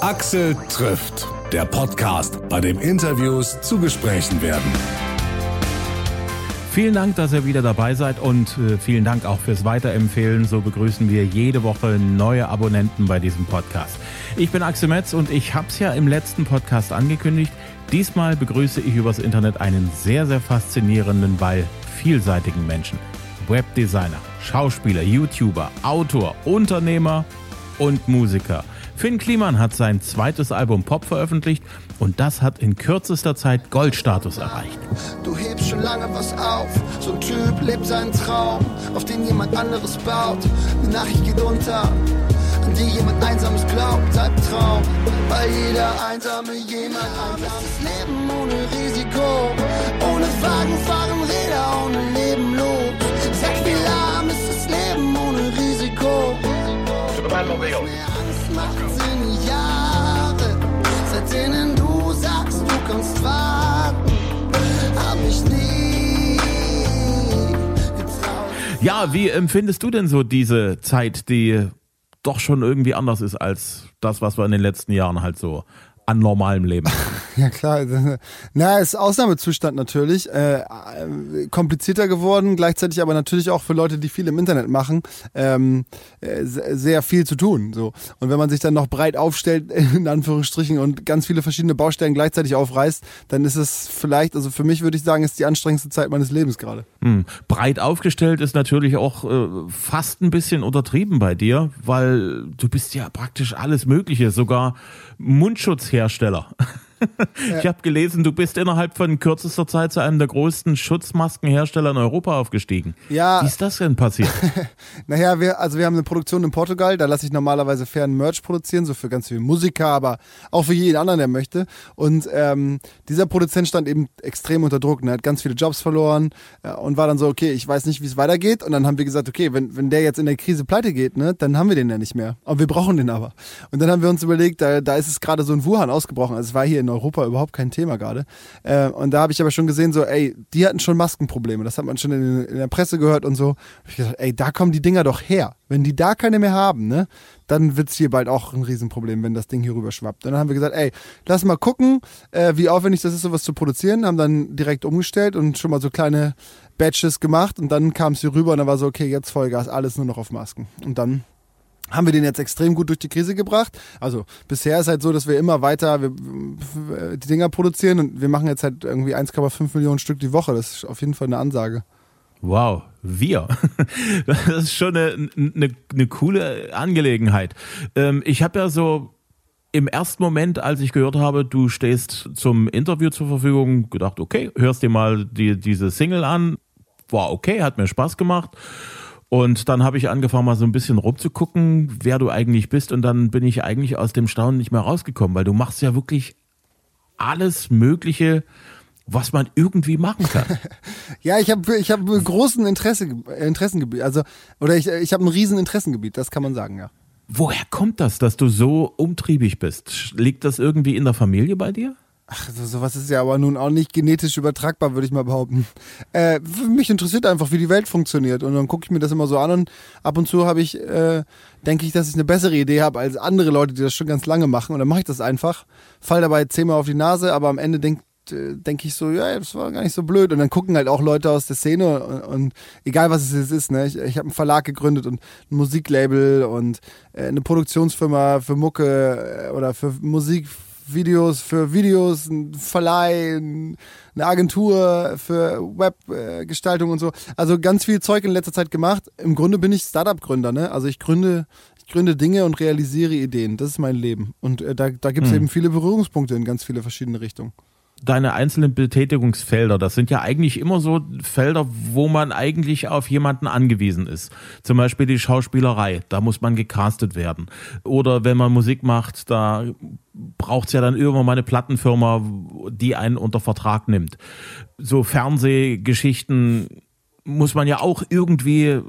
Axel trifft, der Podcast, bei dem Interviews zu Gesprächen werden. Vielen Dank, dass ihr wieder dabei seid und äh, vielen Dank auch fürs Weiterempfehlen. So begrüßen wir jede Woche neue Abonnenten bei diesem Podcast. Ich bin Axel Metz und ich habe es ja im letzten Podcast angekündigt. Diesmal begrüße ich übers Internet einen sehr, sehr faszinierenden, weil vielseitigen Menschen. Webdesigner, Schauspieler, YouTuber, Autor, Unternehmer und Musiker. Finn Kliman hat sein zweites Album Pop veröffentlicht und das hat in kürzester Zeit Goldstatus erreicht. Du hebst schon lange was auf, so ein Typ lebt seinen Traum, auf den jemand anderes baut. Die Nachricht geht unter, an die jemand Einsames glaubt, Albtraum, weil jeder Einsame jemand anders. Das Leben ohne Risiko, ohne Wagen fahren Räder, ohne Leben los. Sag, wie lahm ist das Leben ohne Risiko? Mehr Angst macht Sinn, Jahre, seit denen du sagst, du kannst warten, hab ich nie getraut. Ja, wie empfindest du denn so diese Zeit, die doch schon irgendwie anders ist als das, was wir in den letzten Jahren halt so an normalem Leben? Ja klar, na, ist Ausnahmezustand natürlich, äh, äh, komplizierter geworden, gleichzeitig aber natürlich auch für Leute, die viel im Internet machen, ähm, äh, sehr viel zu tun. So und wenn man sich dann noch breit aufstellt in Anführungsstrichen und ganz viele verschiedene Baustellen gleichzeitig aufreißt, dann ist es vielleicht, also für mich würde ich sagen, ist die anstrengendste Zeit meines Lebens gerade. Hm. Breit aufgestellt ist natürlich auch äh, fast ein bisschen untertrieben bei dir, weil du bist ja praktisch alles Mögliche, sogar Mundschutzhersteller. Ich habe gelesen, du bist innerhalb von kürzester Zeit zu einem der größten Schutzmaskenhersteller in Europa aufgestiegen. Ja. Wie ist das denn passiert? Naja, wir, also wir haben eine Produktion in Portugal, da lasse ich normalerweise fairen Merch produzieren, so für ganz viele Musiker, aber auch für jeden anderen, der möchte. Und ähm, dieser Produzent stand eben extrem unter Druck. Er hat ganz viele Jobs verloren äh, und war dann so, okay, ich weiß nicht, wie es weitergeht. Und dann haben wir gesagt, okay, wenn, wenn der jetzt in der Krise pleite geht, ne, dann haben wir den ja nicht mehr. Aber wir brauchen den aber. Und dann haben wir uns überlegt, da, da ist es gerade so in Wuhan ausgebrochen. Also es war hier in Europa überhaupt kein Thema gerade. Äh, und da habe ich aber schon gesehen, so, ey, die hatten schon Maskenprobleme. Das hat man schon in, in der Presse gehört und so. Ich gesagt, ey, da kommen die Dinger doch her. Wenn die da keine mehr haben, ne, dann wird's hier bald auch ein Riesenproblem, wenn das Ding hier rüber schwappt. Und dann haben wir gesagt, ey, lass mal gucken, äh, wie aufwendig das ist, sowas zu produzieren. Haben dann direkt umgestellt und schon mal so kleine Batches gemacht. Und dann kam es hier rüber und dann war so, okay, jetzt Vollgas, alles nur noch auf Masken. Und dann haben wir den jetzt extrem gut durch die Krise gebracht. Also bisher ist halt so, dass wir immer weiter wir, die Dinger produzieren und wir machen jetzt halt irgendwie 1,5 Millionen Stück die Woche. Das ist auf jeden Fall eine Ansage. Wow, wir. Das ist schon eine, eine, eine coole Angelegenheit. Ähm, ich habe ja so im ersten Moment, als ich gehört habe, du stehst zum Interview zur Verfügung, gedacht, okay, hörst dir mal die, diese Single an. War okay, hat mir Spaß gemacht. Und dann habe ich angefangen, mal so ein bisschen rumzugucken, wer du eigentlich bist. Und dann bin ich eigentlich aus dem Staunen nicht mehr rausgekommen, weil du machst ja wirklich alles Mögliche, was man irgendwie machen kann. Ja, ich habe ich hab großen Interesse, Interessengebiet. Also, oder ich, ich habe ein riesen Interessengebiet, das kann man sagen, ja. Woher kommt das, dass du so umtriebig bist? Liegt das irgendwie in der Familie bei dir? Ach, so, sowas ist ja aber nun auch nicht genetisch übertragbar, würde ich mal behaupten. Äh, mich interessiert einfach, wie die Welt funktioniert. Und dann gucke ich mir das immer so an und ab und zu habe ich, äh, denke ich, dass ich eine bessere Idee habe als andere Leute, die das schon ganz lange machen. Und dann mache ich das einfach, fall dabei zehnmal auf die Nase, aber am Ende denke denke ich so, ja, das war gar nicht so blöd. Und dann gucken halt auch Leute aus der Szene und, und egal was es jetzt ist, ne? Ich, ich habe einen Verlag gegründet und ein Musiklabel und äh, eine Produktionsfirma für Mucke äh, oder für Musikvideos, für Videos, ein Verleih, ein, eine Agentur für Webgestaltung und so. Also ganz viel Zeug in letzter Zeit gemacht. Im Grunde bin ich Startup-Gründer, ne? Also ich gründe, ich gründe Dinge und realisiere Ideen. Das ist mein Leben. Und äh, da, da gibt es Mhm. eben viele Berührungspunkte in ganz viele verschiedene Richtungen. Deine einzelnen Betätigungsfelder, das sind ja eigentlich immer so Felder, wo man eigentlich auf jemanden angewiesen ist. Zum Beispiel die Schauspielerei, da muss man gecastet werden. Oder wenn man Musik macht, da braucht es ja dann irgendwann mal eine Plattenfirma, die einen unter Vertrag nimmt. So Fernsehgeschichten muss man ja auch irgendwie, äh,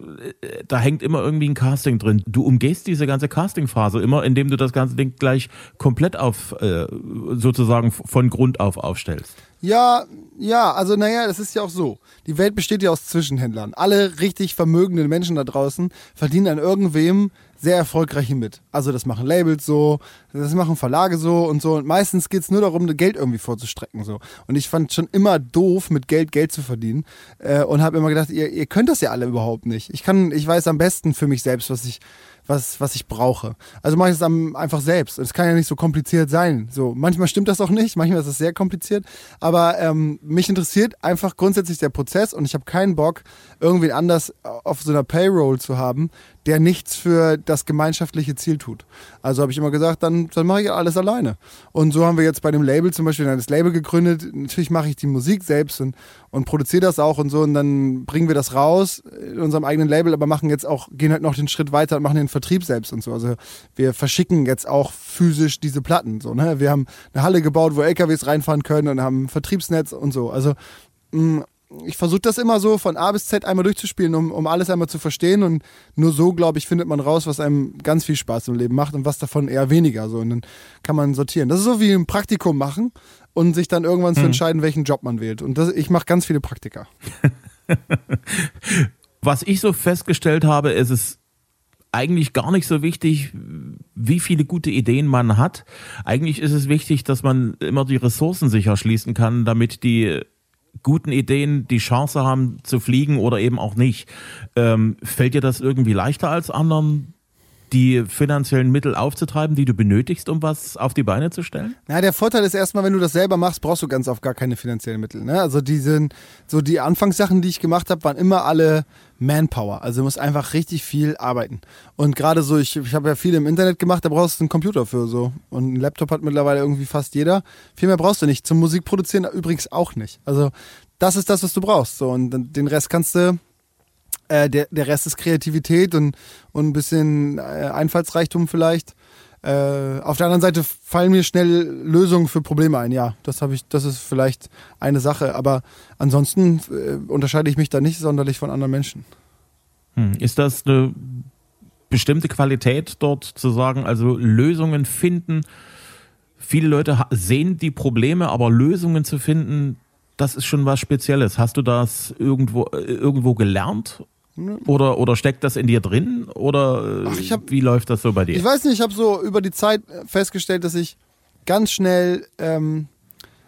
da hängt immer irgendwie ein Casting drin. Du umgehst diese ganze Castingphase immer, indem du das ganze Ding gleich komplett auf, äh, sozusagen von Grund auf aufstellst. Ja, ja, also naja, das ist ja auch so. Die Welt besteht ja aus Zwischenhändlern. Alle richtig vermögenden Menschen da draußen verdienen an irgendwem sehr erfolgreich mit. Also das machen Labels so, das machen Verlage so und so. Und meistens geht es nur darum, Geld irgendwie vorzustrecken. so. Und ich fand schon immer doof, mit Geld Geld zu verdienen. Äh, und habe immer gedacht, ihr, ihr könnt das ja alle überhaupt nicht. Ich kann, ich weiß am besten für mich selbst, was ich, was, was ich brauche. Also mache ich es einfach selbst. Es kann ja nicht so kompliziert sein. So, manchmal stimmt das auch nicht, manchmal ist es sehr kompliziert. Aber ähm, mich interessiert einfach grundsätzlich der Prozess und ich habe keinen Bock, irgendwen anders auf so einer Payroll zu haben, der nichts für das gemeinschaftliche Ziel tut. Also habe ich immer gesagt, dann, dann mache ich alles alleine. Und so haben wir jetzt bei dem Label zum Beispiel das Label gegründet. Natürlich mache ich die Musik selbst und, und produziere das auch und so. Und dann bringen wir das raus in unserem eigenen Label, aber machen jetzt auch, gehen halt noch den Schritt weiter und machen den Vertrieb selbst und so. Also wir verschicken jetzt auch physisch diese Platten. So, ne? Wir haben eine Halle gebaut, wo LKWs reinfahren können und haben ein Vertriebsnetz und so. Also mh, ich versuche das immer so von A bis Z einmal durchzuspielen, um, um alles einmal zu verstehen. Und nur so, glaube ich, findet man raus, was einem ganz viel Spaß im Leben macht und was davon eher weniger. So. Und dann kann man sortieren. Das ist so wie ein Praktikum machen und sich dann irgendwann zu hm. entscheiden, welchen Job man wählt. Und das, ich mache ganz viele Praktika. was ich so festgestellt habe, ist es eigentlich gar nicht so wichtig, wie viele gute Ideen man hat. Eigentlich ist es wichtig, dass man immer die Ressourcen sich erschließen kann, damit die guten Ideen die Chance haben zu fliegen oder eben auch nicht. Ähm, fällt dir das irgendwie leichter als anderen, die finanziellen Mittel aufzutreiben, die du benötigst, um was auf die Beine zu stellen? Na, der Vorteil ist erstmal, wenn du das selber machst, brauchst du ganz oft gar keine finanziellen Mittel. Ne? Also die sind, so die Anfangssachen, die ich gemacht habe, waren immer alle Manpower. Also du musst einfach richtig viel arbeiten. Und gerade so, ich, ich habe ja viel im Internet gemacht, da brauchst du einen Computer für so. Und einen Laptop hat mittlerweile irgendwie fast jeder. Viel mehr brauchst du nicht. Zum Musikproduzieren übrigens auch nicht. Also das ist das, was du brauchst. So, und den Rest kannst du, äh, der, der Rest ist Kreativität und, und ein bisschen äh, Einfallsreichtum vielleicht. Äh, auf der anderen Seite fallen mir schnell Lösungen für Probleme ein. Ja, das habe ich, das ist vielleicht eine Sache. Aber ansonsten äh, unterscheide ich mich da nicht sonderlich von anderen Menschen. Hm. Ist das eine bestimmte Qualität dort zu sagen, also Lösungen finden? Viele Leute sehen die Probleme, aber Lösungen zu finden, das ist schon was Spezielles. Hast du das irgendwo, äh, irgendwo gelernt? Oder, oder steckt das in dir drin? Oder Ach, hab, wie läuft das so bei dir? Ich weiß nicht, ich habe so über die Zeit festgestellt, dass ich ganz schnell, ähm,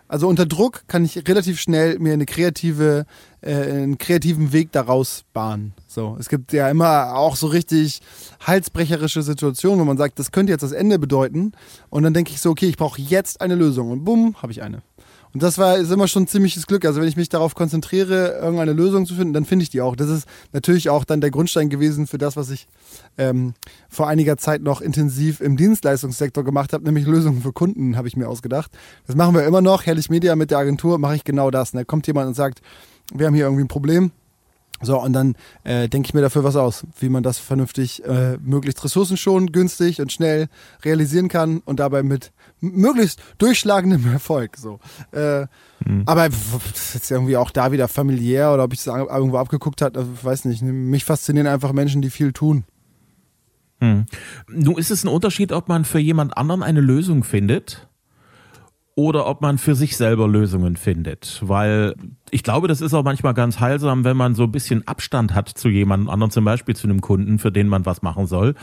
also unter Druck kann ich relativ schnell mir eine kreative, äh, einen kreativen Weg daraus bahnen. So, es gibt ja immer auch so richtig halsbrecherische Situationen, wo man sagt, das könnte jetzt das Ende bedeuten. Und dann denke ich so, okay, ich brauche jetzt eine Lösung. Und bumm, habe ich eine. Und das war ist immer schon ziemliches Glück. Also wenn ich mich darauf konzentriere, irgendeine Lösung zu finden, dann finde ich die auch. Das ist natürlich auch dann der Grundstein gewesen für das, was ich ähm, vor einiger Zeit noch intensiv im Dienstleistungssektor gemacht habe, nämlich Lösungen für Kunden, habe ich mir ausgedacht. Das machen wir immer noch. Herrlich Media mit der Agentur mache ich genau das. Da kommt jemand und sagt, wir haben hier irgendwie ein Problem so, und dann äh, denke ich mir dafür was aus, wie man das vernünftig, äh, möglichst ressourcenschonend, günstig und schnell realisieren kann und dabei mit möglichst durchschlagendem Erfolg. So. Äh, mhm. Aber das ist irgendwie auch da wieder familiär oder ob ich es irgendwo abgeguckt habe, also, ich weiß nicht. Mich faszinieren einfach Menschen, die viel tun. Hm. Nun ist es ein Unterschied, ob man für jemand anderen eine Lösung findet oder ob man für sich selber Lösungen findet. Weil ich glaube, das ist auch manchmal ganz heilsam, wenn man so ein bisschen Abstand hat zu jemandem anderen, zum Beispiel zu einem Kunden, für den man was machen soll,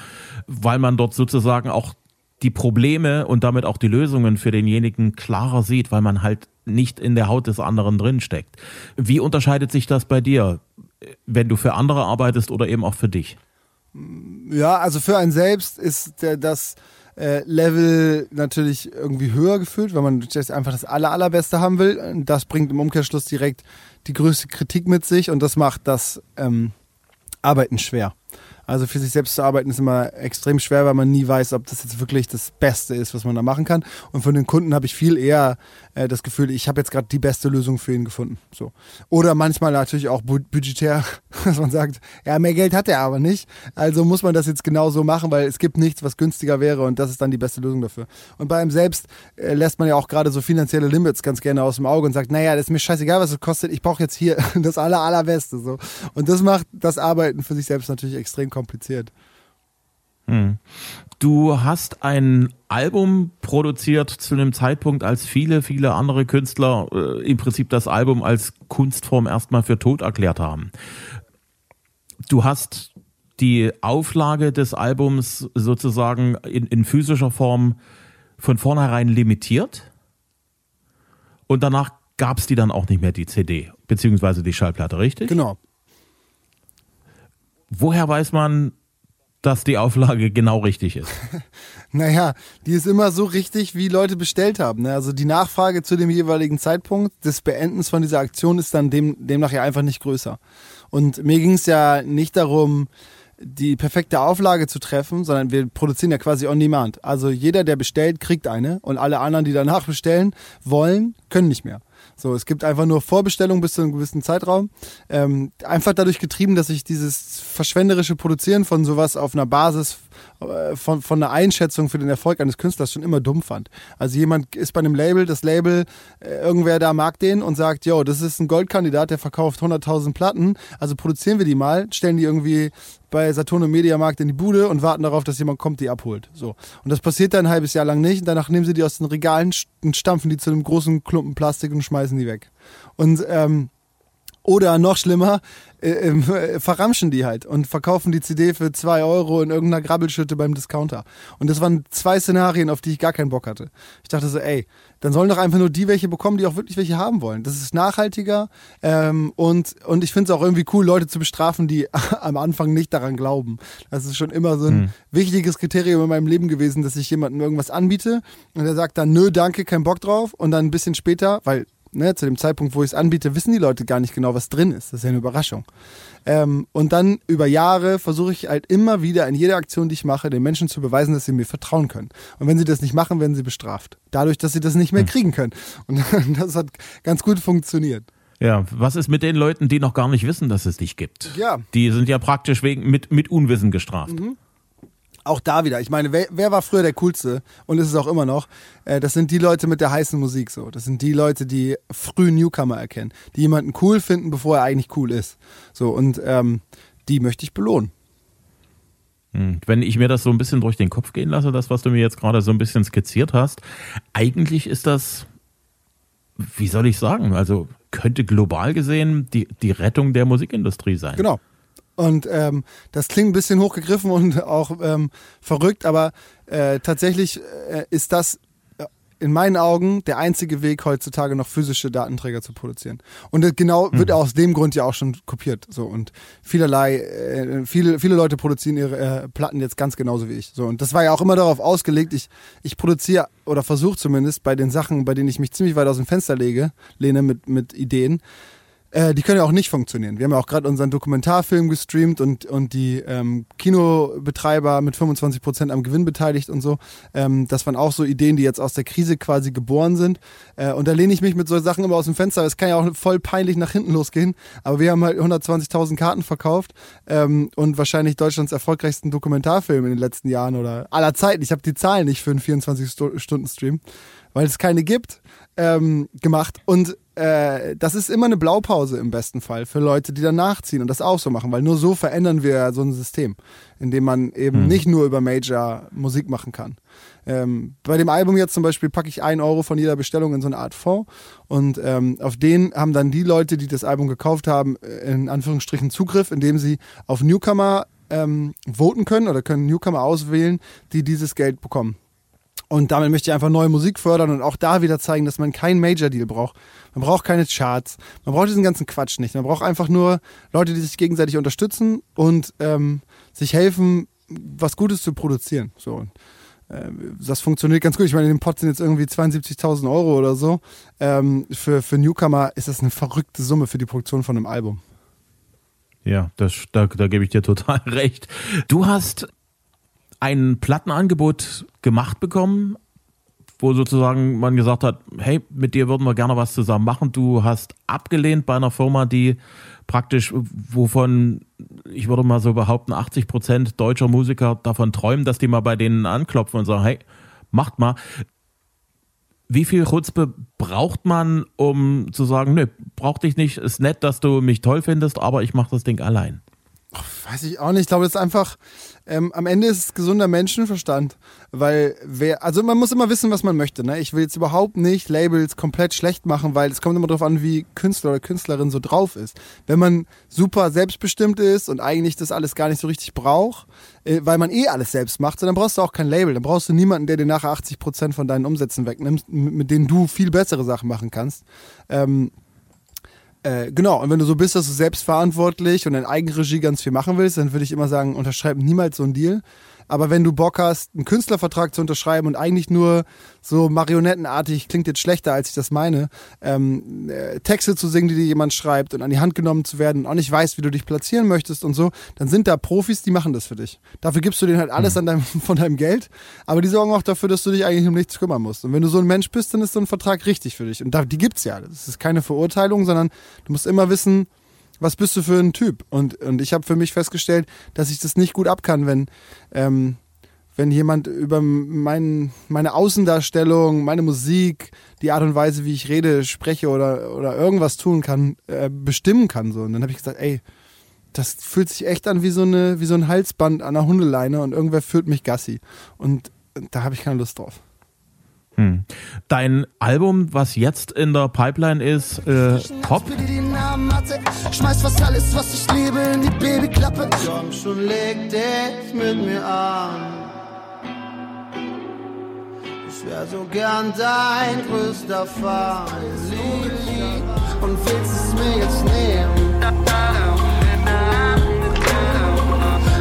weil man dort sozusagen auch die Probleme und damit auch die Lösungen für denjenigen klarer sieht, weil man halt nicht in der Haut des anderen drin steckt. Wie unterscheidet sich das bei dir, wenn du für andere arbeitest oder eben auch für dich? Ja, also für einen selbst ist das äh, Level natürlich irgendwie höher gefühlt, weil man einfach das aller, allerbeste haben will. Das bringt im Umkehrschluss direkt die größte Kritik mit sich und das macht das ähm, Arbeiten schwer. Also für sich selbst zu arbeiten ist immer extrem schwer, weil man nie weiß, ob das jetzt wirklich das Beste ist, was man da machen kann. Und von den Kunden habe ich viel eher äh, das Gefühl, ich habe jetzt gerade die beste Lösung für ihn gefunden. So. Oder manchmal natürlich auch budgetär, dass man sagt, ja, mehr Geld hat er aber nicht. Also muss man das jetzt genau so machen, weil es gibt nichts, was günstiger wäre und das ist dann die beste Lösung dafür. Und bei einem selbst äh, lässt man ja auch gerade so finanzielle Limits ganz gerne aus dem Auge und sagt, naja, das ist mir scheißegal, was es kostet, ich brauche jetzt hier das aller, allerbeste. So. Und das macht das Arbeiten für sich selbst natürlich extrem kompliziert kompliziert. Hm. Du hast ein Album produziert zu einem Zeitpunkt, als viele, viele andere Künstler äh, im Prinzip das Album als Kunstform erstmal für tot erklärt haben. Du hast die Auflage des Albums sozusagen in, in physischer Form von vornherein limitiert und danach gab es die dann auch nicht mehr, die CD, beziehungsweise die Schallplatte, richtig? Genau. Woher weiß man, dass die Auflage genau richtig ist? naja, die ist immer so richtig, wie Leute bestellt haben. Ne? Also die Nachfrage zu dem jeweiligen Zeitpunkt des Beendens von dieser Aktion ist dann dem, demnach ja einfach nicht größer. Und mir ging es ja nicht darum, die perfekte Auflage zu treffen, sondern wir produzieren ja quasi on demand. Also jeder, der bestellt, kriegt eine und alle anderen, die danach bestellen wollen, können nicht mehr. So, es gibt einfach nur Vorbestellungen bis zu einem gewissen Zeitraum. Ähm, einfach dadurch getrieben, dass ich dieses verschwenderische Produzieren von sowas auf einer Basis von, von einer Einschätzung für den Erfolg eines Künstlers schon immer dumm fand. Also jemand ist bei einem Label, das Label, äh, irgendwer da mag den und sagt, yo, das ist ein Goldkandidat, der verkauft 100.000 Platten, also produzieren wir die mal, stellen die irgendwie bei Saturn und Mediamarkt in die Bude und warten darauf, dass jemand kommt, die abholt. So. Und das passiert dann ein halbes Jahr lang nicht und danach nehmen sie die aus den Regalen und stampfen die zu einem großen Klumpen Plastik und schmeißen die weg. Und ähm, oder noch schlimmer, äh, äh, verramschen die halt und verkaufen die CD für zwei Euro in irgendeiner Grabbelschütte beim Discounter. Und das waren zwei Szenarien, auf die ich gar keinen Bock hatte. Ich dachte so, ey, dann sollen doch einfach nur die welche bekommen, die auch wirklich welche haben wollen. Das ist nachhaltiger ähm, und, und ich finde es auch irgendwie cool, Leute zu bestrafen, die am Anfang nicht daran glauben. Das ist schon immer so ein hm. wichtiges Kriterium in meinem Leben gewesen, dass ich jemandem irgendwas anbiete und der sagt dann, nö, danke, kein Bock drauf und dann ein bisschen später, weil ne, zu dem Zeitpunkt, wo ich es anbiete, wissen die Leute gar nicht genau, was drin ist. Das ist ja eine Überraschung. Ähm, und dann über Jahre versuche ich halt immer wieder in jeder Aktion, die ich mache, den Menschen zu beweisen, dass sie mir vertrauen können. Und wenn sie das nicht machen, werden sie bestraft. Dadurch, dass sie das nicht mehr hm. kriegen können. Und das hat ganz gut funktioniert. Ja, was ist mit den Leuten, die noch gar nicht wissen, dass es dich gibt? Ja. Die sind ja praktisch wegen, mit, mit Unwissen gestraft. Mhm auch da wieder, ich meine, wer, wer, war früher der coolste und ist es auch immer noch? Äh, das sind die Leute mit der heißen Musik so. Das sind die Leute, die früh Newcomer erkennen, die jemanden cool finden, bevor er eigentlich cool ist. So und ähm, die möchte ich belohnen. Hm, wenn ich mir das so ein bisschen durch den Kopf gehen lasse, das, was du mir jetzt gerade so ein bisschen skizziert hast, eigentlich ist das, wie soll ich sagen, also könnte global gesehen die, die Rettung der Musikindustrie sein. Genau. Und ähm, das klingt ein bisschen hochgegriffen und auch ähm, verrückt, aber äh, tatsächlich äh, ist das äh, in meinen Augen der einzige Weg heutzutage noch physische Datenträger zu produzieren. Und äh, genau wird mhm. aus dem Grund ja auch schon kopiert. So und vielerlei, äh, viele, viele Leute produzieren ihre äh, Platten jetzt ganz genauso wie ich. So und das war ja auch immer darauf ausgelegt. Ich, ich produziere oder versuche zumindest bei den Sachen, bei denen ich mich ziemlich weit aus dem Fenster lege, lehne mit mit Ideen, äh, die können ja auch nicht funktionieren. Wir haben ja auch gerade unseren Dokumentarfilm gestreamt und, und die ähm, Kinobetreiber mit 25 Prozent am Gewinn beteiligt und so. Ähm, das waren auch so Ideen, die jetzt aus der Krise quasi geboren sind. Äh, und da lehne ich mich mit solchen Sachen immer aus dem Fenster. Es kann ja auch voll peinlich nach hinten losgehen. Aber wir haben halt 120.000 Karten verkauft ähm, und wahrscheinlich Deutschlands erfolgreichsten Dokumentarfilm in den letzten Jahren oder aller Zeiten. Ich habe die Zahlen nicht für einen 24-Stunden-Stream, weil es keine gibt, ähm, gemacht. Und äh, das ist immer eine Blaupause im besten Fall für Leute, die dann nachziehen und das auch so machen, weil nur so verändern wir so ein System, in dem man eben mhm. nicht nur über Major Musik machen kann. Ähm, bei dem Album jetzt zum Beispiel packe ich ein Euro von jeder Bestellung in so eine Art Fonds und ähm, auf den haben dann die Leute, die das Album gekauft haben, in Anführungsstrichen Zugriff, indem sie auf Newcomer ähm, voten können oder können Newcomer auswählen, die dieses Geld bekommen. Und damit möchte ich einfach neue Musik fördern und auch da wieder zeigen, dass man keinen Major-Deal braucht. Man braucht keine Charts. Man braucht diesen ganzen Quatsch nicht. Man braucht einfach nur Leute, die sich gegenseitig unterstützen und ähm, sich helfen, was Gutes zu produzieren. So. Äh, das funktioniert ganz gut. Ich meine, in dem Pot sind jetzt irgendwie 72.000 Euro oder so. Ähm, für, für Newcomer ist das eine verrückte Summe für die Produktion von einem Album. Ja, das, da, da gebe ich dir total recht. Du hast ein Plattenangebot gemacht bekommen, wo sozusagen man gesagt hat, hey, mit dir würden wir gerne was zusammen machen. Du hast abgelehnt bei einer Firma, die praktisch, wovon ich würde mal so behaupten, 80 Prozent deutscher Musiker davon träumen, dass die mal bei denen anklopfen und sagen, hey, macht mal. Wie viel Chutzpe braucht man, um zu sagen, nö, brauch dich nicht, ist nett, dass du mich toll findest, aber ich mache das Ding allein? Weiß ich auch nicht. Ich glaube, das ist einfach, ähm, am Ende ist es gesunder Menschenverstand. Weil wer, also man muss immer wissen, was man möchte. Ne? Ich will jetzt überhaupt nicht Labels komplett schlecht machen, weil es kommt immer darauf an, wie Künstler oder Künstlerin so drauf ist. Wenn man super selbstbestimmt ist und eigentlich das alles gar nicht so richtig braucht, äh, weil man eh alles selbst macht, dann brauchst du auch kein Label. Dann brauchst du niemanden, der dir nachher 80 Prozent von deinen Umsätzen wegnimmt, mit denen du viel bessere Sachen machen kannst. Ähm, äh, genau, und wenn du so bist, dass du selbstverantwortlich und in Eigenregie ganz viel machen willst, dann würde ich immer sagen, unterschreib niemals so einen Deal. Aber wenn du Bock hast, einen Künstlervertrag zu unterschreiben und eigentlich nur so marionettenartig, klingt jetzt schlechter, als ich das meine, ähm, äh, Texte zu singen, die dir jemand schreibt und an die Hand genommen zu werden und auch nicht weißt, wie du dich platzieren möchtest und so, dann sind da Profis, die machen das für dich. Dafür gibst du denen halt alles mhm. an deinem, von deinem Geld, aber die sorgen auch dafür, dass du dich eigentlich um nichts kümmern musst. Und wenn du so ein Mensch bist, dann ist so ein Vertrag richtig für dich. Und da, die gibt's ja. Das ist keine Verurteilung, sondern du musst immer wissen, was bist du für ein Typ? Und, und ich habe für mich festgestellt, dass ich das nicht gut ab kann, wenn, ähm, wenn jemand über mein, meine Außendarstellung, meine Musik, die Art und Weise, wie ich rede, spreche oder, oder irgendwas tun kann, äh, bestimmen kann. So. Und dann habe ich gesagt, ey, das fühlt sich echt an wie so, eine, wie so ein Halsband an einer Hundeleine und irgendwer führt mich Gassi. Und da habe ich keine Lust drauf. Hm. Dein Album, was jetzt in der Pipeline ist, äh, Pop? Schmeiß fast alles, was ich liebe, in die Babyklappe. Komm schon, leg dich mit mir an. Ich wär so gern dein größter Fan. Und willst es mir jetzt nehmen?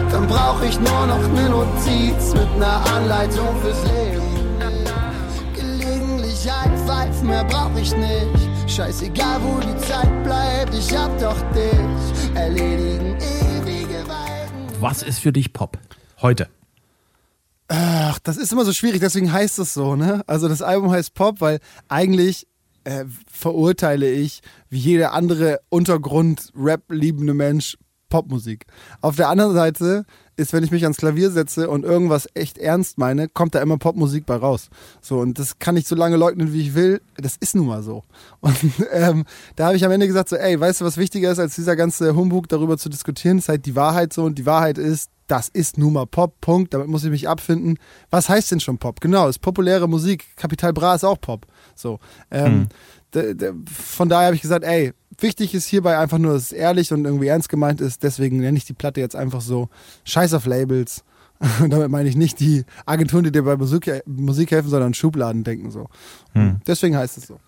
Dann brauch ich nur noch ne Notiz mit ner Anleitung fürs Leben. Mehr brauch ich nicht. Scheißegal, wo die Zeit bleibt, ich hab doch dich. Erledigen ewige Weiden. Was ist für dich Pop? Heute. Ach, das ist immer so schwierig, deswegen heißt es so, ne? Also das Album heißt Pop, weil eigentlich äh, verurteile ich wie jeder andere Untergrund-Rap-liebende Mensch Popmusik. Auf der anderen Seite ist, wenn ich mich ans Klavier setze und irgendwas echt ernst meine, kommt da immer Popmusik bei raus. So, und das kann ich so lange leugnen, wie ich will. Das ist nun mal so. Und ähm, da habe ich am Ende gesagt, so, ey, weißt du, was wichtiger ist, als dieser ganze Humbug darüber zu diskutieren, ist halt die Wahrheit so. Und die Wahrheit ist, das ist nun mal Pop, Punkt. Damit muss ich mich abfinden. Was heißt denn schon Pop? Genau, ist populäre Musik. Kapital Bra ist auch Pop. So. Ähm, hm. Von daher habe ich gesagt, ey, wichtig ist hierbei einfach nur, dass es ehrlich und irgendwie ernst gemeint ist. Deswegen nenne ich die Platte jetzt einfach so Scheiß auf Labels. Und damit meine ich nicht die Agenturen, die dir bei Musik, Musik helfen, sondern Schubladen denken so. Hm. Deswegen heißt es so.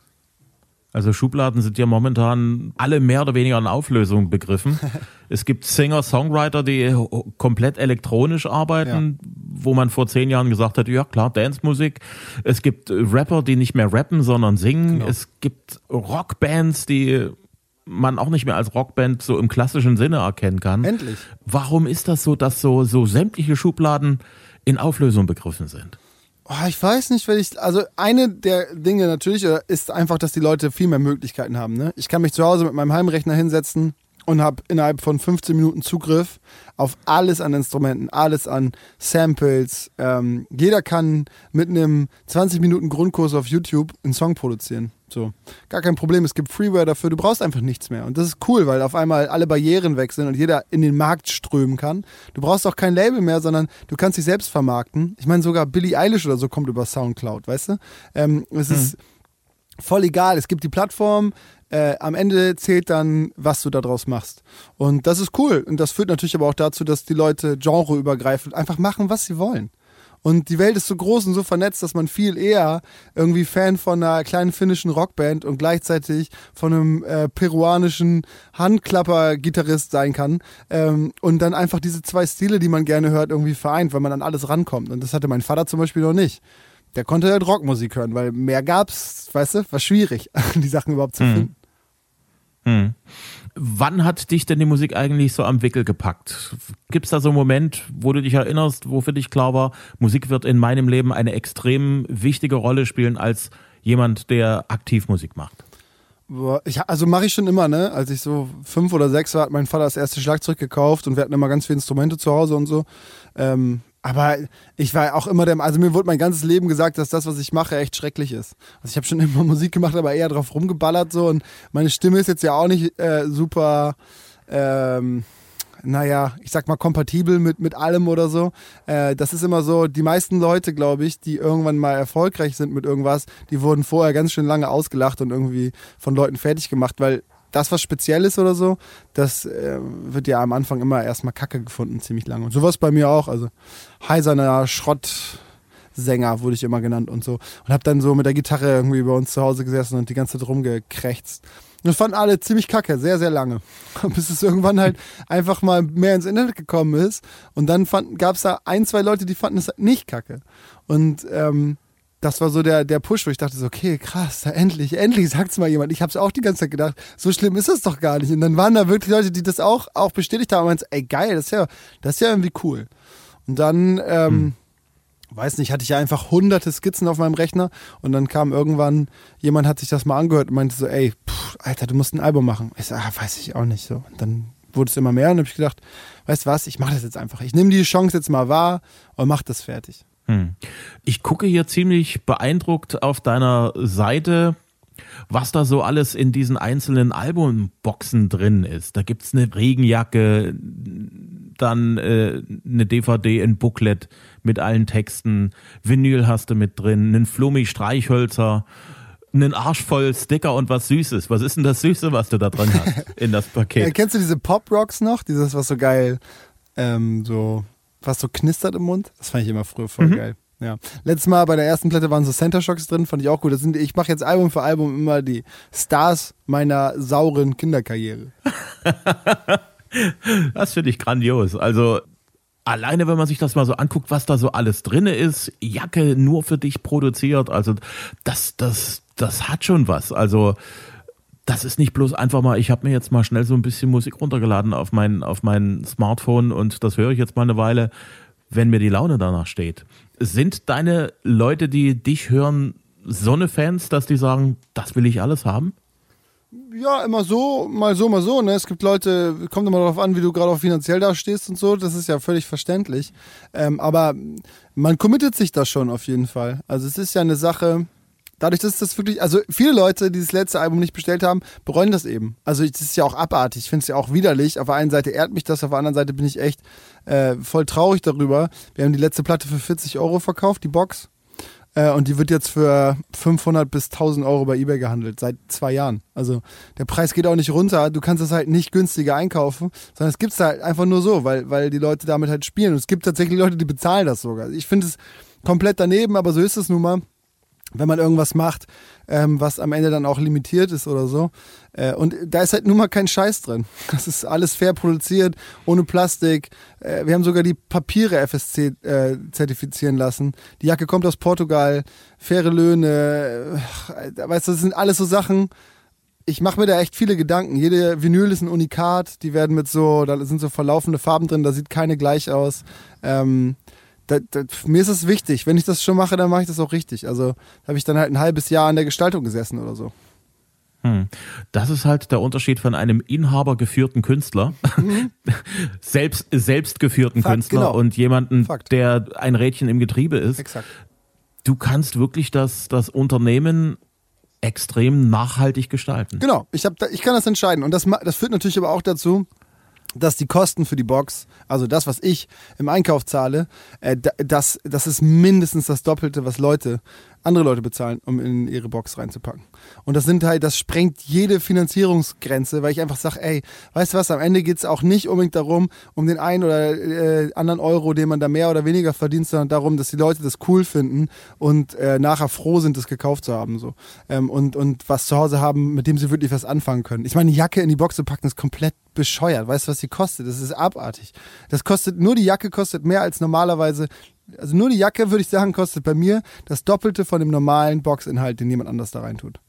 Also Schubladen sind ja momentan alle mehr oder weniger in Auflösung begriffen. es gibt Singer, Songwriter, die komplett elektronisch arbeiten, ja. wo man vor zehn Jahren gesagt hat, ja klar, Dance-Musik. Es gibt Rapper, die nicht mehr rappen, sondern singen. Genau. Es gibt Rockbands, die man auch nicht mehr als Rockband so im klassischen Sinne erkennen kann. Endlich. Warum ist das so, dass so, so sämtliche Schubladen in Auflösung begriffen sind? Oh, ich weiß nicht, weil ich, also eine der Dinge natürlich äh, ist einfach, dass die Leute viel mehr Möglichkeiten haben. Ne? Ich kann mich zu Hause mit meinem Heimrechner hinsetzen, und habe innerhalb von 15 Minuten Zugriff auf alles an Instrumenten, alles an Samples. Ähm, jeder kann mit einem 20 Minuten Grundkurs auf YouTube einen Song produzieren. So, gar kein Problem. Es gibt Freeware dafür. Du brauchst einfach nichts mehr. Und das ist cool, weil auf einmal alle Barrieren weg sind und jeder in den Markt strömen kann. Du brauchst auch kein Label mehr, sondern du kannst dich selbst vermarkten. Ich meine, sogar Billie Eilish oder so kommt über Soundcloud, weißt du? Ähm, es hm. ist voll egal. Es gibt die Plattform, äh, am Ende zählt dann, was du daraus machst. Und das ist cool. Und das führt natürlich aber auch dazu, dass die Leute genreübergreifend einfach machen, was sie wollen. Und die Welt ist so groß und so vernetzt, dass man viel eher irgendwie Fan von einer kleinen finnischen Rockband und gleichzeitig von einem äh, peruanischen Handklapper-Gitarrist sein kann. Ähm, und dann einfach diese zwei Stile, die man gerne hört, irgendwie vereint, weil man an alles rankommt. Und das hatte mein Vater zum Beispiel noch nicht der konnte halt Rockmusik hören, weil mehr gab's, weißt du, war schwierig, die Sachen überhaupt zu mhm. Hm. Wann hat dich denn die Musik eigentlich so am Wickel gepackt? Gibt es da so einen Moment, wo du dich erinnerst, wo für dich klar war, Musik wird in meinem Leben eine extrem wichtige Rolle spielen als jemand, der aktiv Musik macht? Ich, also mache ich schon immer, ne? Als ich so fünf oder sechs war, hat mein Vater das erste Schlagzeug gekauft und wir hatten immer ganz viele Instrumente zu Hause und so. Ähm, aber ich war auch immer der, also mir wurde mein ganzes Leben gesagt, dass das, was ich mache, echt schrecklich ist. Also ich habe schon immer Musik gemacht, aber eher drauf rumgeballert so und meine Stimme ist jetzt ja auch nicht äh, super, ähm, naja, ich sag mal, kompatibel mit, mit allem oder so. Äh, das ist immer so, die meisten Leute, glaube ich, die irgendwann mal erfolgreich sind mit irgendwas, die wurden vorher ganz schön lange ausgelacht und irgendwie von Leuten fertig gemacht, weil das, was speziell ist oder so, das äh, wird ja am Anfang immer erstmal Kacke gefunden, ziemlich lange. Und sowas bei mir auch. Also heiserner Schrottsänger wurde ich immer genannt und so. Und habe dann so mit der Gitarre irgendwie bei uns zu Hause gesessen und die ganze Zeit rumgekrächzt. Und das fanden alle ziemlich kacke, sehr, sehr lange. Bis es irgendwann halt einfach mal mehr ins Internet gekommen ist. Und dann gab es da ein, zwei Leute, die fanden es nicht kacke. Und ähm, das war so der, der Push, wo ich dachte so, okay, krass, endlich, endlich sagt's mal jemand. Ich habe es auch die ganze Zeit gedacht, so schlimm ist es doch gar nicht. Und dann waren da wirklich Leute, die das auch, auch bestätigt haben und meinten, ey geil, das ist ja, das ist ja irgendwie cool. Und dann, ähm, hm. weiß nicht, hatte ich ja einfach hunderte Skizzen auf meinem Rechner und dann kam irgendwann, jemand hat sich das mal angehört und meinte so, ey, pff, Alter, du musst ein Album machen. Ich so, ah, weiß ich auch nicht so. Und dann wurde es immer mehr und habe ich gedacht, weißt du was, ich mache das jetzt einfach. Ich nehme die Chance jetzt mal wahr und mach das fertig. Hm. Ich gucke hier ziemlich beeindruckt auf deiner Seite, was da so alles in diesen einzelnen Albumboxen drin ist. Da gibt es eine Regenjacke, dann äh, eine DVD in Booklet mit allen Texten, Vinyl hast du mit drin, einen Flummi Streichhölzer, einen Arsch voll Sticker und was Süßes. Was ist denn das Süße, was du da drin hast in das Paket? Ja, kennst du diese Pop Rocks noch? Dieses, was so geil ähm, so was so knistert im Mund. Das fand ich immer früher voll mhm. geil. Ja. Letztes Mal bei der ersten Platte waren so Center Shocks drin, fand ich auch gut. Das sind, ich mache jetzt Album für Album immer die Stars meiner sauren Kinderkarriere. das finde ich grandios. Also alleine, wenn man sich das mal so anguckt, was da so alles drin ist, Jacke nur für dich produziert, also das, das, das hat schon was. Also das ist nicht bloß einfach mal, ich habe mir jetzt mal schnell so ein bisschen Musik runtergeladen auf mein, auf mein Smartphone und das höre ich jetzt mal eine Weile, wenn mir die Laune danach steht. Sind deine Leute, die dich hören, so eine Fans, dass die sagen, das will ich alles haben? Ja, immer so, mal so, mal so. Ne? Es gibt Leute, kommt immer darauf an, wie du gerade auch finanziell da stehst und so. Das ist ja völlig verständlich. Ähm, aber man committet sich da schon auf jeden Fall. Also es ist ja eine Sache, dadurch, dass das wirklich, also viele Leute, die das letzte Album nicht bestellt haben, bereuen das eben. Also das ist ja auch abartig, ich finde es ja auch widerlich. Auf der einen Seite ehrt mich das, auf der anderen Seite bin ich echt äh, voll traurig darüber. Wir haben die letzte Platte für 40 Euro verkauft, die Box. Äh, und die wird jetzt für 500 bis 1000 Euro bei eBay gehandelt, seit zwei Jahren. Also der Preis geht auch nicht runter. Du kannst es halt nicht günstiger einkaufen, sondern es gibt es halt einfach nur so, weil, weil die Leute damit halt spielen. Und es gibt tatsächlich Leute, die bezahlen das sogar. Ich finde es komplett daneben, aber so ist es nun mal wenn man irgendwas macht, ähm, was am Ende dann auch limitiert ist oder so. Äh, und da ist halt nun mal kein Scheiß drin. Das ist alles fair produziert, ohne Plastik. Äh, wir haben sogar die Papiere FSC äh, zertifizieren lassen. Die Jacke kommt aus Portugal, faire Löhne. Äh, weißt du, das sind alles so Sachen. Ich mache mir da echt viele Gedanken. Jede Vinyl ist ein Unikat. Die werden mit so, da sind so verlaufende Farben drin, da sieht keine gleich aus. Ähm, da, da, mir ist es wichtig. Wenn ich das schon mache, dann mache ich das auch richtig. Also habe ich dann halt ein halbes Jahr an der Gestaltung gesessen oder so. Hm. Das ist halt der Unterschied von einem inhabergeführten Künstler, mhm. selbst, selbstgeführten Fakt, Künstler genau. und jemanden, Fakt. der ein Rädchen im Getriebe ist. Exakt. Du kannst wirklich das, das Unternehmen extrem nachhaltig gestalten. Genau, ich, hab, ich kann das entscheiden. Und das, das führt natürlich aber auch dazu, dass die Kosten für die Box, also das, was ich im Einkauf zahle, äh, das, das ist mindestens das Doppelte, was Leute andere Leute bezahlen, um in ihre Box reinzupacken. Und das sind halt, das sprengt jede Finanzierungsgrenze, weil ich einfach sage, ey, weißt du was, am Ende geht es auch nicht unbedingt darum, um den einen oder äh, anderen Euro, den man da mehr oder weniger verdient, sondern darum, dass die Leute das cool finden und äh, nachher froh sind, das gekauft zu haben. So. Ähm, und, und was zu Hause haben, mit dem sie wirklich was anfangen können. Ich meine, eine Jacke in die Box zu packen, ist komplett bescheuert. Weißt du, was die kostet? Das ist abartig. Das kostet, nur die Jacke kostet mehr als normalerweise also nur die Jacke, würde ich sagen, kostet bei mir das Doppelte von dem normalen Boxinhalt, den jemand anders da rein tut.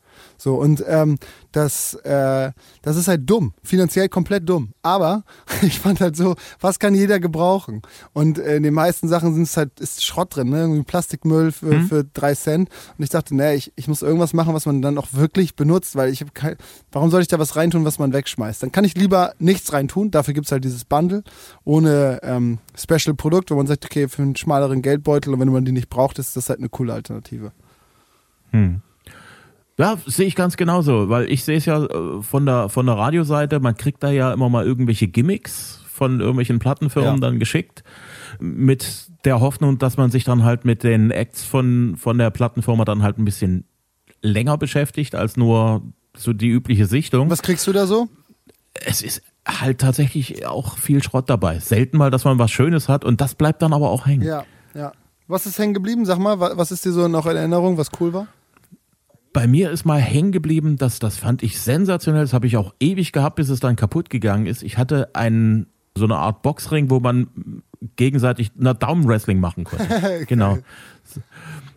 So, und ähm, das, äh, das ist halt dumm, finanziell komplett dumm. Aber ich fand halt so, was kann jeder gebrauchen? Und äh, in den meisten Sachen sind es halt, ist Schrott drin, ne? Irgendwie Plastikmüll für, mhm. für drei Cent. Und ich dachte, nee, ich, ich muss irgendwas machen, was man dann auch wirklich benutzt, weil ich habe kein, warum soll ich da was reintun, was man wegschmeißt? Dann kann ich lieber nichts reintun. Dafür gibt es halt dieses Bundle ohne ähm, Special-Produkt, wo man sagt, okay, für einen schmaleren Geldbeutel und wenn man die nicht braucht, ist das halt eine coole Alternative. Hm. Ja, sehe ich ganz genauso, weil ich sehe es ja äh, von der, von der Radioseite, man kriegt da ja immer mal irgendwelche Gimmicks von irgendwelchen Plattenfirmen Ja. dann geschickt mit der Hoffnung, dass man sich dann halt mit den Acts von, von der Plattenfirma dann halt ein bisschen länger beschäftigt als nur so die übliche Sichtung. Was kriegst du da so? Es ist halt tatsächlich auch viel Schrott dabei. Selten mal, dass man was Schönes hat und das bleibt dann aber auch hängen. Ja, ja. Was ist hängen geblieben? Sag mal, wa- was ist dir so noch in Erinnerung, was cool war? Bei mir ist mal hängen geblieben, dass das fand ich sensationell. Das habe ich auch ewig gehabt, bis es dann kaputt gegangen ist. Ich hatte einen so eine Art Boxring, wo man gegenseitig na, Daumenwrestling machen konnte. genau.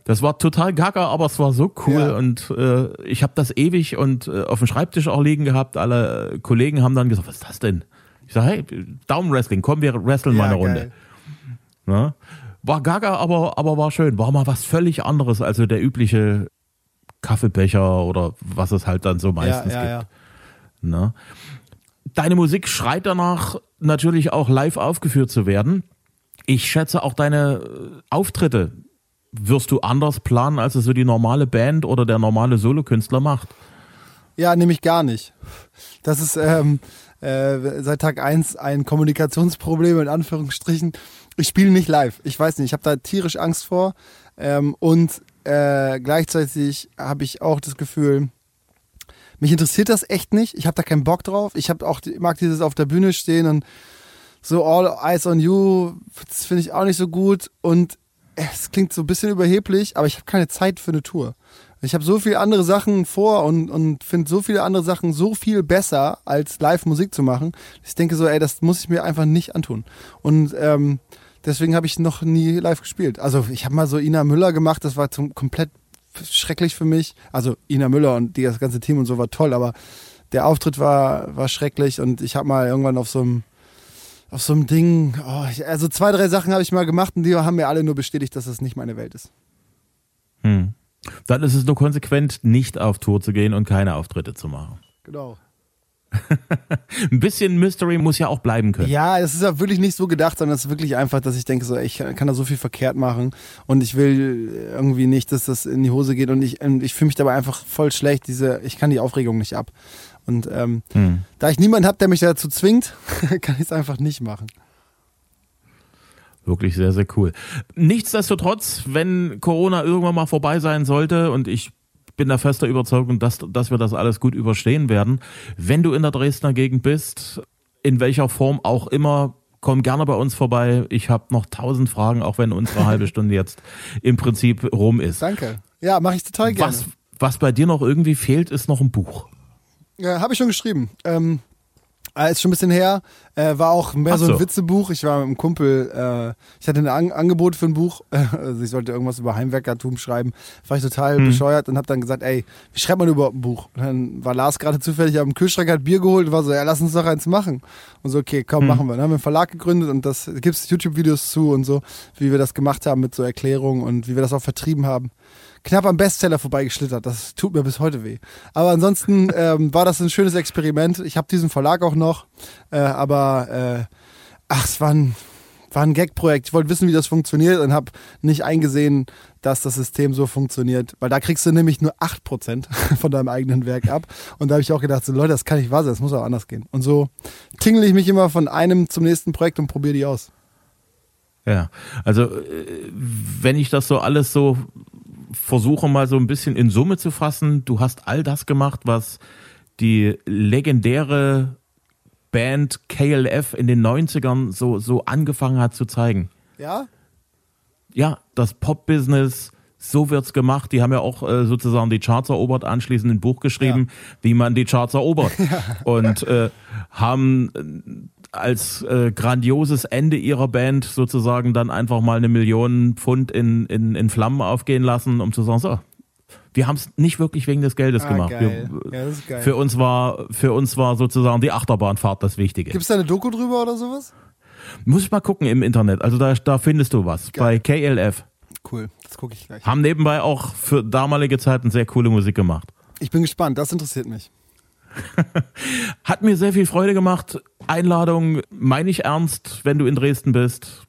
Das war total gaga, aber es war so cool Ja. und äh, ich habe das ewig und äh, auf dem Schreibtisch auch liegen gehabt. Alle Kollegen haben dann gesagt, was ist das denn? Ich sage, hey, Daumenwrestling, komm, wir wresteln mal eine Runde. geil. Ne? War gaga, aber, aber war schön. War mal was völlig anderes als so der übliche Kaffeebecher oder was es halt dann so meistens ja, ja, gibt. Ne? Deine Musik schreit danach, natürlich auch live aufgeführt zu werden. Ich schätze auch deine äh, Auftritte wirst du anders planen, als es so die normale Band oder der normale Solokünstler macht. Ja, nämlich gar nicht. Das ist ähm, äh, seit Tag eins ein Kommunikationsproblem in Anführungsstrichen. Ich spiele nicht live. Ich weiß nicht, ich habe da tierisch Angst vor. Ähm, und äh, gleichzeitig habe ich auch das Gefühl, mich interessiert das echt nicht. Ich habe da keinen Bock drauf. Ich hab auch, mag dieses auf der Bühne stehen und so All Eyes on You, das finde ich auch nicht so gut. Und es klingt so ein bisschen überheblich, aber ich habe keine Zeit für eine Tour. Ich habe so viele andere Sachen vor und, und finde so viele andere Sachen so viel besser, als live Musik zu machen. Ich denke so, ey, das muss ich mir einfach nicht antun. Und ähm, deswegen habe ich noch nie live gespielt. Also ich habe mal so Ina Müller gemacht, das war zum, komplett schrecklich für mich. Also Ina Müller und die, das ganze Team und so war toll, aber der Auftritt war, war schrecklich und ich habe mal irgendwann auf so einem auf so einem Ding, oh, ich, also zwei, drei Sachen habe ich mal gemacht und die haben mir alle nur bestätigt, dass das nicht meine Welt ist. Hm. Dann ist es nur konsequent, nicht auf Tour zu gehen und keine Auftritte zu machen. Genau. Ein bisschen Mystery muss ja auch bleiben können. Ja, es ist ja wirklich nicht so gedacht, sondern es ist wirklich einfach, dass ich denke, so, ich kann, da so viel verkehrt machen und ich will irgendwie nicht, dass das in die Hose geht und ich, ich fühle mich dabei einfach voll schlecht. Diese, ich kann die Aufregung nicht ab. Und ähm, Hm. da ich niemanden habe, der mich dazu zwingt, kann ich es einfach nicht machen. Wirklich sehr, sehr cool. Nichtsdestotrotz, wenn Corona irgendwann mal vorbei sein sollte und ich bin der fester Überzeugung, dass, dass wir das alles gut überstehen werden, wenn du in der Dresdner Gegend bist, in welcher Form auch immer, komm gerne bei uns vorbei. Ich habe noch tausend Fragen, auch wenn unsere halbe Stunde jetzt im Prinzip rum ist. Danke. Ja, mache ich total gerne. Was, was bei dir noch irgendwie fehlt, ist noch ein Buch. Ja, habe ich schon geschrieben. Ähm, äh, ist schon ein bisschen her. Äh, war auch mehr Ach so ein so. Witzebuch. Ich war mit einem Kumpel, äh, ich hatte ein An Angebot für ein Buch. also ich sollte irgendwas über Heimwerkertum schreiben. War ich total Hm. bescheuert und habe dann gesagt, ey, wie schreibt man überhaupt ein Buch? Und dann war Lars gerade zufällig am Kühlschrank, hat Bier geholt und war so, ja, lass uns doch eins machen. Und so, okay, komm, Hm. machen wir. Dann haben wir einen Verlag gegründet und das gibt's YouTube-Videos zu und so, wie wir das gemacht haben mit so Erklärungen und wie wir das auch vertrieben haben knapp am Bestseller vorbeigeschlittert. Das tut mir bis heute weh. Aber ansonsten ähm, war das ein schönes Experiment. Ich habe diesen Verlag auch noch, äh, aber äh, ach, es war ein, war ein Gag-Projekt. Ich wollte wissen, wie das funktioniert und habe nicht eingesehen, dass das System so funktioniert. Weil da kriegst du nämlich nur 8% von deinem eigenen Werk ab. Und da habe ich auch gedacht, so Leute, das kann nicht wahr sein, das muss auch anders gehen. Und so tingle ich mich immer von einem zum nächsten Projekt und probiere die aus. Ja, also äh, wenn ich das so alles so versuche mal so ein bisschen in Summe zu fassen, du hast all das gemacht, was die legendäre Band KLF in den 90ern so, so angefangen hat zu zeigen. Ja? Ja, das Pop-Business, so wird's gemacht. Die haben ja auch äh, sozusagen die Charts erobert, anschließend ein Buch geschrieben, wie man die Charts erobert. Und äh, haben als äh, grandioses Ende ihrer Band sozusagen dann einfach mal eine Million Pfund in, in, in Flammen aufgehen lassen, um zu sagen, so, wir haben es nicht wirklich wegen des Geldes Ah, gemacht. geil. Wir, Ja, geil. Für uns war für uns war sozusagen die Achterbahnfahrt das Wichtige. Gibt's da eine Doku drüber oder sowas? Muss ich mal gucken im Internet. Also da, da findest du was bei KLF. Cool, das gucke ich gleich. Haben nebenbei auch für damalige Zeiten sehr coole Musik gemacht. Ich bin gespannt, das interessiert mich. Hat mir sehr viel Freude gemacht. Einladung meine ich ernst, wenn du in Dresden bist.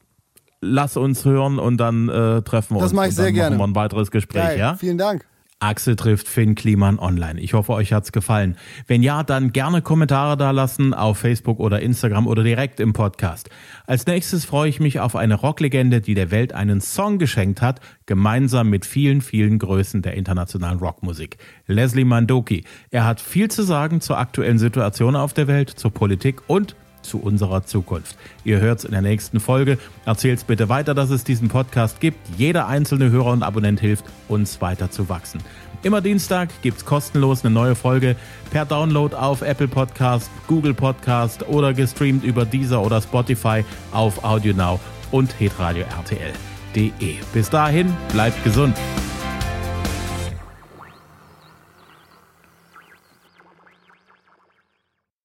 Lass uns hören und dann äh, treffen wir Das uns. mache ich und sehr dann gerne. Machen wir ein weiteres Gespräch, Geil, ja? vielen Dank. Axel trifft Finn Kliman online. Ich hoffe, euch hat's gefallen. Wenn ja, dann gerne Kommentare da lassen auf Facebook oder Instagram oder direkt im Podcast. Als nächstes freue ich mich auf eine Rocklegende, die der Welt einen Song geschenkt hat, gemeinsam mit vielen, vielen Größen der internationalen Rockmusik. Leslie Mandoki. Er hat viel zu sagen zur aktuellen Situation auf der Welt, zur Politik und zu unserer Zukunft. Ihr hört's in der nächsten Folge. Erzählt's bitte weiter, dass es diesen Podcast gibt. Jeder einzelne Hörer und Abonnent hilft, uns weiter zu wachsen. Immer Dienstag gibt's kostenlos eine neue Folge per Download auf Apple Podcast, Google Podcast oder gestreamt über Deezer oder Spotify auf AudioNow und hitradio RTL.de. Bis dahin, bleibt gesund.